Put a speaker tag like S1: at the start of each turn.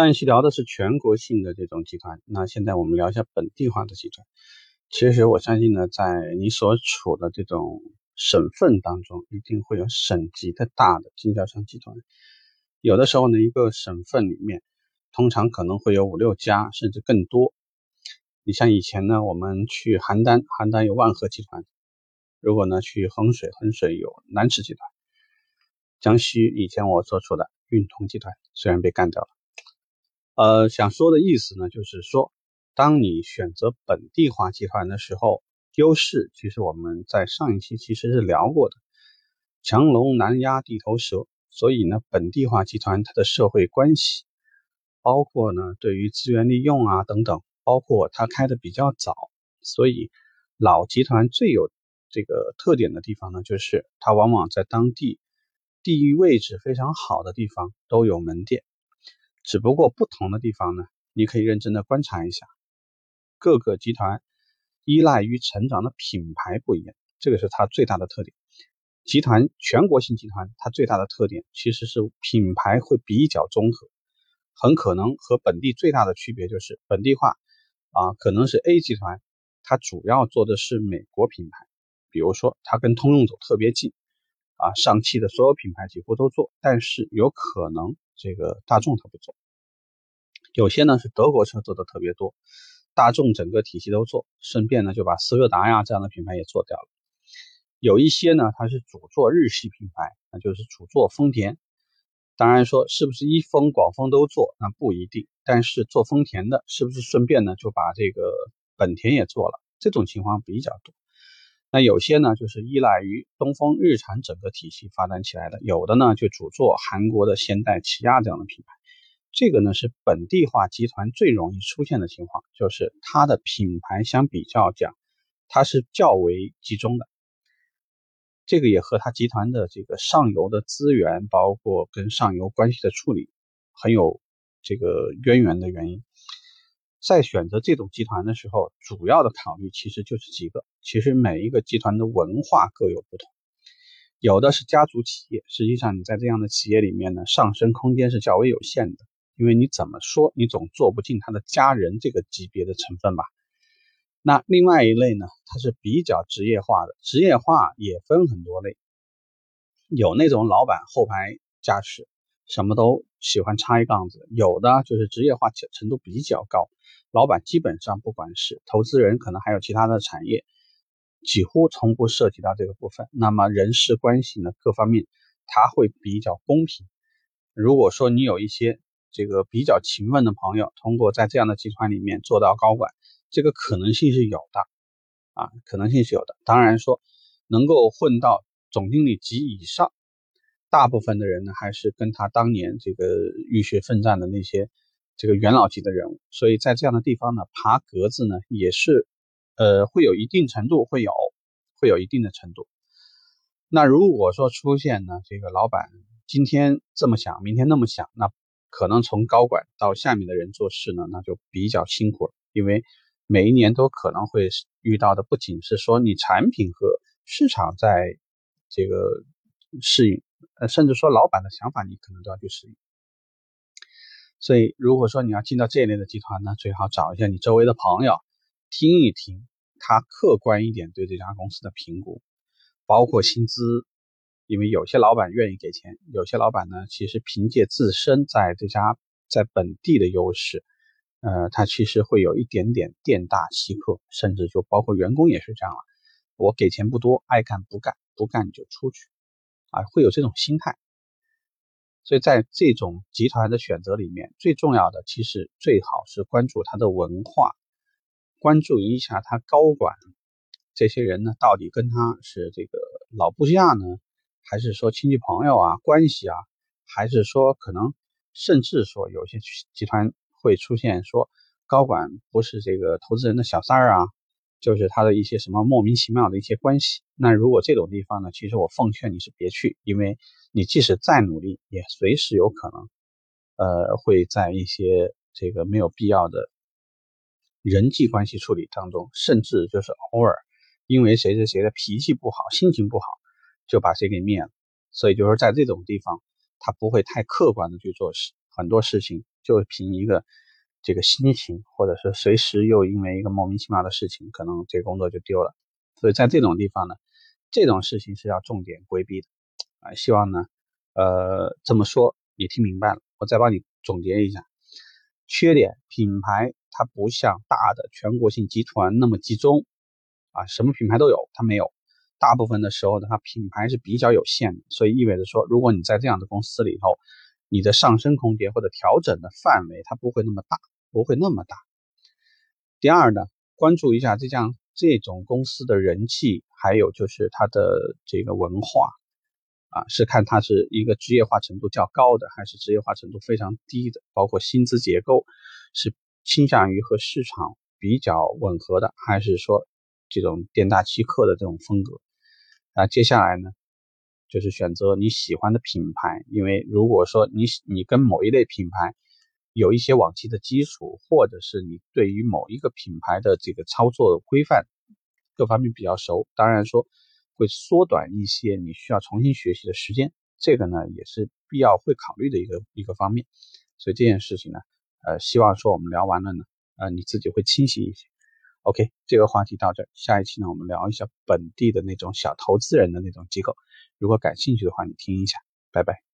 S1: 上一期聊的是全国性的这种集团，那现在我们聊一下本地化的集团。其实我相信呢，在你所处的这种省份当中，一定会有省级的大的经销商集团。有的时候呢，一个省份里面通常可能会有五六家，甚至更多。你像以前呢，我们去邯郸，邯郸有万和集团；如果呢去衡水，衡水有南池集团。江西以前我所处的运通集团虽然被干掉了，呃，想说的意思呢，就是说。当你选择本地化集团的时候，优势其实我们在上一期其实是聊过的，强龙难压地头蛇。所以呢，本地化集团它的社会关系，包括呢对于资源利用啊等等，包括它开的比较早，所以老集团最有这个特点的地方呢，就是它往往在当地地域位置非常好的地方都有门店，只不过不同的地方呢，你可以认真的观察一下。各个集团依赖于成长的品牌不一样，这个是它最大的特点。集团全国性集团它最大的特点其实是品牌会比较综合，很可能和本地最大的区别就是本地化啊，可能是 A 集团它主要做的是美国品牌，比如说它跟通用走特别近啊，上汽的所有品牌几乎都做，但是有可能这个大众它不做，有些呢是德国车做的特别多。大众整个体系都做，顺便呢就把斯柯达呀这样的品牌也做掉了。有一些呢，它是主做日系品牌，那就是主做丰田。当然说是不是一丰、广丰都做，那不一定。但是做丰田的，是不是顺便呢就把这个本田也做了？这种情况比较多。那有些呢就是依赖于东风日产整个体系发展起来的，有的呢就主做韩国的现代、起亚这样的品牌。这个呢是本地化集团最容易出现的情况，就是它的品牌相比较讲，它是较为集中的。这个也和它集团的这个上游的资源，包括跟上游关系的处理，很有这个渊源的原因。在选择这种集团的时候，主要的考虑其实就是几个。其实每一个集团的文化各有不同，有的是家族企业，实际上你在这样的企业里面呢，上升空间是较为有限的。因为你怎么说，你总做不进他的家人这个级别的成分吧？那另外一类呢，它是比较职业化的，职业化也分很多类，有那种老板后排驾驶，什么都喜欢插一杠子；有的就是职业化程度比较高，老板基本上不管是投资人，可能还有其他的产业，几乎从不涉及到这个部分。那么人事关系呢，各方面他会比较公平。如果说你有一些，这个比较勤奋的朋友，通过在这样的集团里面做到高管，这个可能性是有的，啊，可能性是有的。当然说，能够混到总经理级以上，大部分的人呢，还是跟他当年这个浴血奋战的那些这个元老级的人物。所以在这样的地方呢，爬格子呢，也是，呃，会有一定程度会有，会有一定的程度。那如果说出现呢，这个老板今天这么想，明天那么想，那。可能从高管到下面的人做事呢，那就比较辛苦了，因为每一年都可能会遇到的，不仅是说你产品和市场在这个适应，呃，甚至说老板的想法你可能都要去适应。所以，如果说你要进到这一类的集团呢，最好找一下你周围的朋友，听一听他客观一点对这家公司的评估，包括薪资。因为有些老板愿意给钱，有些老板呢，其实凭借自身在这家在本地的优势，呃，他其实会有一点点店大欺客，甚至就包括员工也是这样了。我给钱不多，爱干不干，不干你就出去，啊，会有这种心态。所以在这种集团的选择里面，最重要的其实最好是关注他的文化，关注一下他高管这些人呢，到底跟他是这个老部下呢？还是说亲戚朋友啊，关系啊，还是说可能甚至说有些集团会出现说高管不是这个投资人的小三儿啊，就是他的一些什么莫名其妙的一些关系。那如果这种地方呢，其实我奉劝你是别去，因为你即使再努力，也随时有可能，呃，会在一些这个没有必要的人际关系处理当中，甚至就是偶尔因为谁谁谁的脾气不好，心情不好。就把谁给灭了，所以就是在这种地方，他不会太客观的去做事，很多事情就凭一个这个心情，或者是随时又因为一个莫名其妙的事情，可能这工作就丢了。所以在这种地方呢，这种事情是要重点规避的啊。希望呢，呃，这么说你听明白了，我再帮你总结一下。缺点，品牌它不像大的全国性集团那么集中啊，什么品牌都有，它没有。大部分的时候呢，它品牌是比较有限的，所以意味着说，如果你在这样的公司里头，你的上升空间或者调整的范围它不会那么大，不会那么大。第二呢，关注一下这样这种公司的人气，还有就是它的这个文化啊，是看它是一个职业化程度较高的，还是职业化程度非常低的，包括薪资结构是倾向于和市场比较吻合的，还是说这种店大欺客的这种风格。那接下来呢，就是选择你喜欢的品牌，因为如果说你你跟某一类品牌有一些往期的基础，或者是你对于某一个品牌的这个操作规范各方面比较熟，当然说会缩短一些你需要重新学习的时间，这个呢也是必要会考虑的一个一个方面。所以这件事情呢，呃，希望说我们聊完了呢，呃，你自己会清晰一些。OK，这个话题到这，下一期呢，我们聊一下本地的那种小投资人的那种机构。如果感兴趣的话，你听一下，拜拜。